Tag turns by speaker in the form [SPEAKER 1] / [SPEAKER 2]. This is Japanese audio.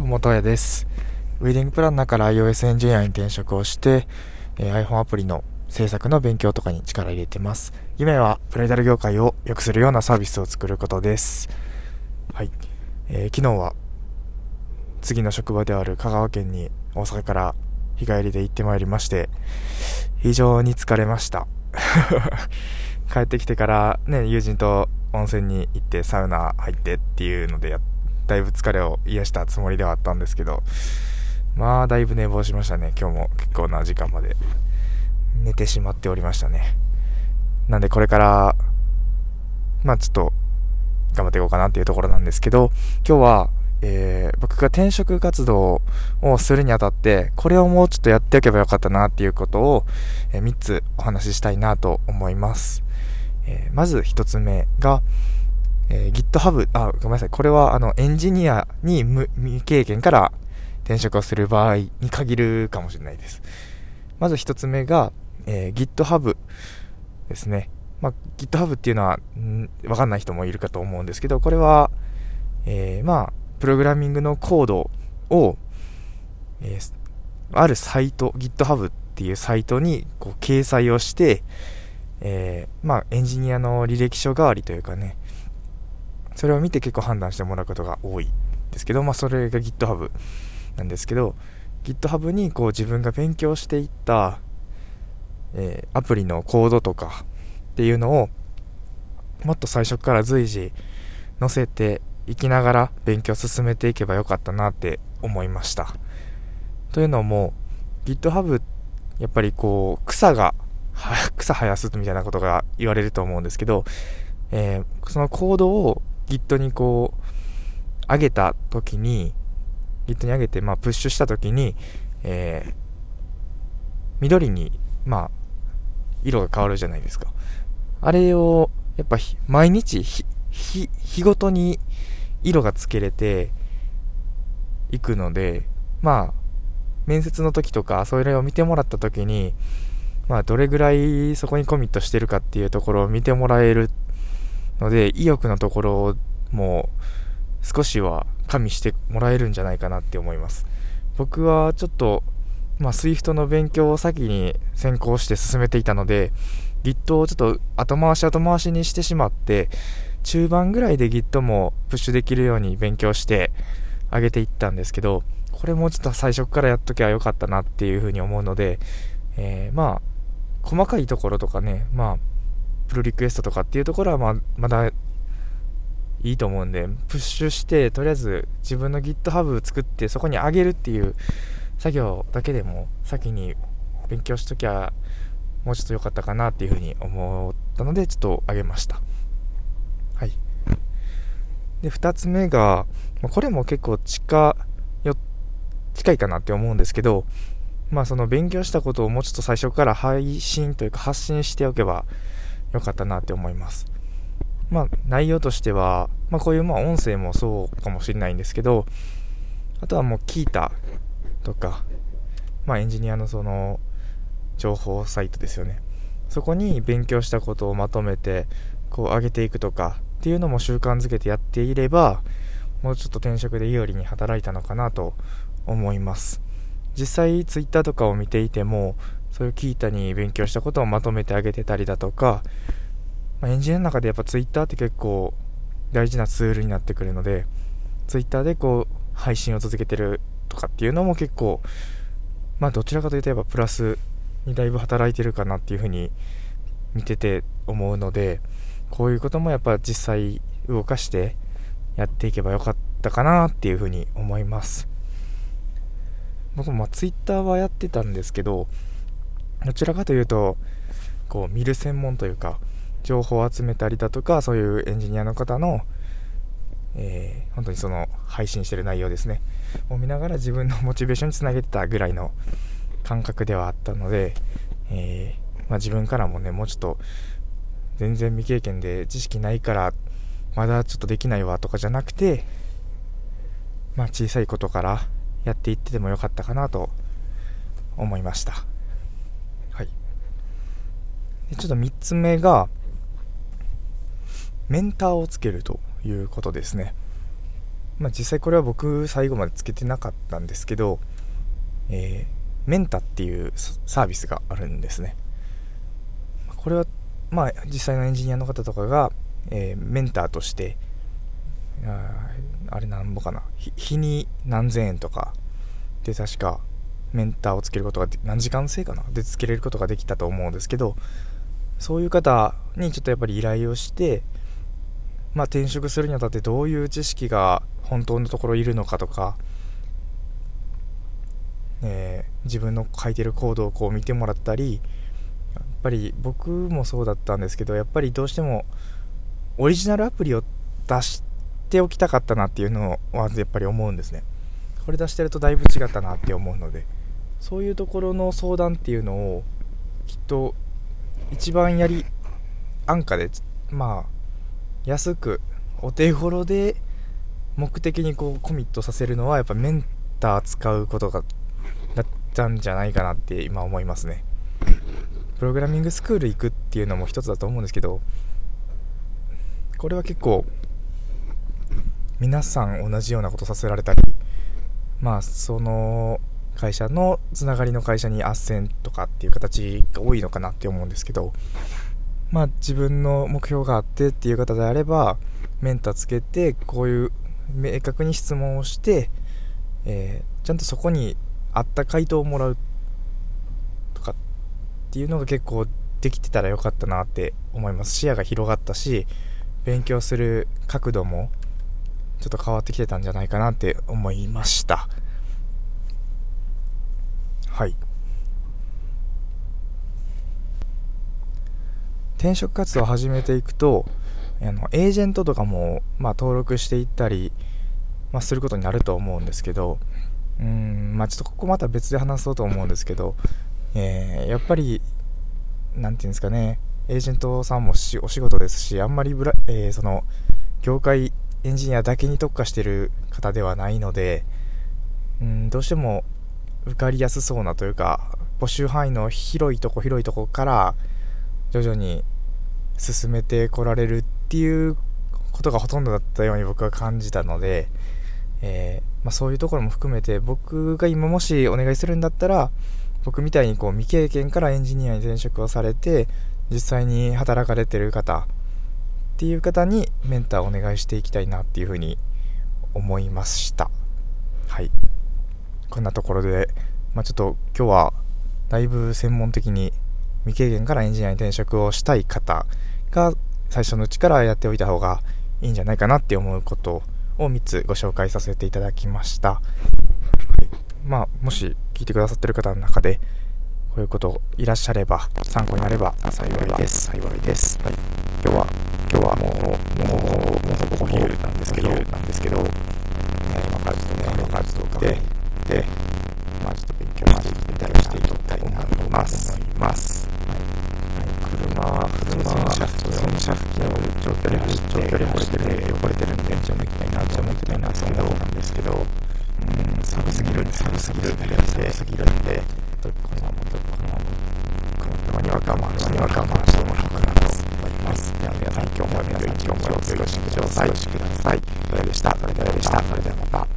[SPEAKER 1] どうも、とやです。ウェディングプランナーから iOS エンジニアに転職をして、えー、iPhone アプリの制作の勉強とかに力入れてます。夢はブライダル業界を良くするようなサービスを作ることです。はい。えー、昨日は次の職場である香川県に大阪から日帰りで行ってまいりまして、非常に疲れました。帰ってきてからね、友人と温泉に行ってサウナ入ってっていうのでやってだいぶ疲れを癒したつもりではあったんですけど、まあ、だいぶ寝坊しましたね。今日も結構な時間まで寝てしまっておりましたね。なんでこれから、まあちょっと頑張っていこうかなっていうところなんですけど、今日は、えー、僕が転職活動をするにあたって、これをもうちょっとやっておけばよかったなっていうことを、えー、3つお話ししたいなと思います。えー、まず1つ目が、えー、GitHub、あ、ごめんなさい。これは、あの、エンジニアに未経験から転職をする場合に限るかもしれないです。まず一つ目が、えー、GitHub ですね。まあ、GitHub っていうのは、んわかんない人もいるかと思うんですけど、これは、えー、まあ、プログラミングのコードを、えー、あるサイト、GitHub っていうサイトにこう掲載をして、えー、まあ、エンジニアの履歴書代わりというかね、それを見て結構判断してもらうことが多いですけど、まあ、それが GitHub なんですけど GitHub にこう自分が勉強していった、えー、アプリのコードとかっていうのをもっと最初から随時載せていきながら勉強進めていけばよかったなって思いました。というのも GitHub やっぱりこう草が草生やすみたいなことが言われると思うんですけど、えー、そのコードを Git にこう、上げた時に、Git に上げて、まあ、プッシュした時に、えー、緑に、まあ、色が変わるじゃないですか。あれを、やっぱ毎日日、日、ごとに色がつけれていくので、まあ、面接の時とか、それを見てもらった時に、まあ、どれぐらいそこにコミットしてるかっていうところを見てもらえるので、意欲のところも少しは加味してもらえるんじゃないかなって思います。僕はちょっと、まあ、SWIFT の勉強を先に先行して進めていたので、Git をちょっと後回し後回しにしてしまって、中盤ぐらいで Git もプッシュできるように勉強してあげていったんですけど、これもちょっと最初からやっときゃよかったなっていうふうに思うので、えー、まあ、細かいところとかね、まあ、プルリクエストとかっていうところはままだいいと思うんで、プッシュして、とりあえず自分の GitHub 作ってそこに上げるっていう作業だけでも先に勉強しときゃもうちょっと良かったかなっていうふうに思ったので、ちょっと上げました。はい。で、2つ目が、これも結構近よ、近いかなって思うんですけど、まあその勉強したことをもうちょっと最初から配信というか発信しておけば良かったなって思います。まあ、内容としては、まあ、こういうまあ音声もそうかもしれないんですけど、あとはもう聞いたとか、まあ、エンジニアのその情報サイトですよね。そこに勉強したことをまとめて、こう上げていくとかっていうのも習慣づけてやっていれば、もうちょっと転職で有利に働いたのかなと思います。実際 Twitter とかを見ていても、そういうキータに勉強したことをまとめてあげてたりだとか、まあ、エンジニアの中でやっぱ Twitter って結構大事なツールになってくるので、Twitter でこう配信を続けてるとかっていうのも結構、まあどちらかというとやっぱプラスにだいぶ働いてるかなっていうふうに見てて思うので、こういうこともやっぱ実際動かしてやっていけばよかったかなっていうふうに思います。僕も Twitter はやってたんですけど、どちらかというと、こう見る専門というか、情報を集めたりだとか、そういうエンジニアの方の、えー、本当にその配信してる内容ですね、を見ながら自分のモチベーションにつなげてたぐらいの感覚ではあったので、えー、まあ、自分からもね、もうちょっと全然未経験で知識ないから、まだちょっとできないわとかじゃなくて、まあ、小さいことからやっていっててもよかったかなと思いました。ちょっと3つ目が、メンターをつけるということですね。まあ、実際これは僕最後までつけてなかったんですけど、えー、メンタっていうサービスがあるんですね。これはまあ実際のエンジニアの方とかが、えー、メンターとしてああれなんぼかな。日に何千円とかで確かメンターをつけることが何時間制かな？でつけれることができたと思うんですけどそういう方にちょっとやっぱり依頼をしてまあ転職するにあたってどういう知識が本当のところいるのかとか、えー、自分の書いてるコードをこう見てもらったりやっぱり僕もそうだったんですけどやっぱりどうしてもオリジナルアプリを出しておきたかったなっていうのはやっぱり思うんですね。これ出してるとだいぶ違ったなって思うのでそういうところの相談っていうのをきっと一番やり安価でまあ安くお手頃で目的にこうコミットさせるのはやっぱメンター使うことがだったんじゃないかなって今思いますね。プログラミングスクール行くっていうのも一つだと思うんですけどこれは結構皆さん同じようなことさせられたりまあその会社のつながりの会社に斡旋とかっていう形が多いのかなって思うんですけどまあ自分の目標があってっていう方であればメンタつけてこういう明確に質問をして、えー、ちゃんとそこに合った回答をもらうとかっていうのが結構できてたらよかったなって思います。視野が広がったし勉強する角度もちょっと変わってきてたんじゃないかなって思いました。はい。転職活動を始めていくとあのエージェントとかも、まあ、登録していったり、まあ、することになると思うんですけどうんまあちょっとここまた別で話そうと思うんですけど、えー、やっぱり何て言うんですかねエージェントさんもしお仕事ですしあんまりブラ、えー、その業界エンジニアだけに特化してる方ではないのでうんどうしても受かりやすそうなというか募集範囲の広いとこ広いとこから徐々に進めてこられるっていうことがほとんどだったように僕は感じたので、えー、まあ、そういうところも含めて僕が今もしお願いするんだったら僕みたいにこう未経験からエンジニアに転職をされて実際に働かれてる方っていう方にメンターをお願いしていきたいなっていうふうに思いました。はい。こんなところで、まあ、ちょっと今日はだいぶ専門的に未経験からエンジニアに転職をしたい方が最初のうちからやっておいた方がいいんじゃないかなって思うことを3つご紹介させていただきました。はい、まあ、もし聞いてくださってる方の中で、こういうこといらっしゃれば、参考になれば幸いです。幸いです。はい、今日は、今日はもう、もう、もうほぼお昼なんですけど、りすぎる減りすぎるんでこのままこのままには我慢して我慢してもらうなと思いますでは皆さん今日も良い今日も良いお過ごしくだよろしくださいそれでしたそれではまた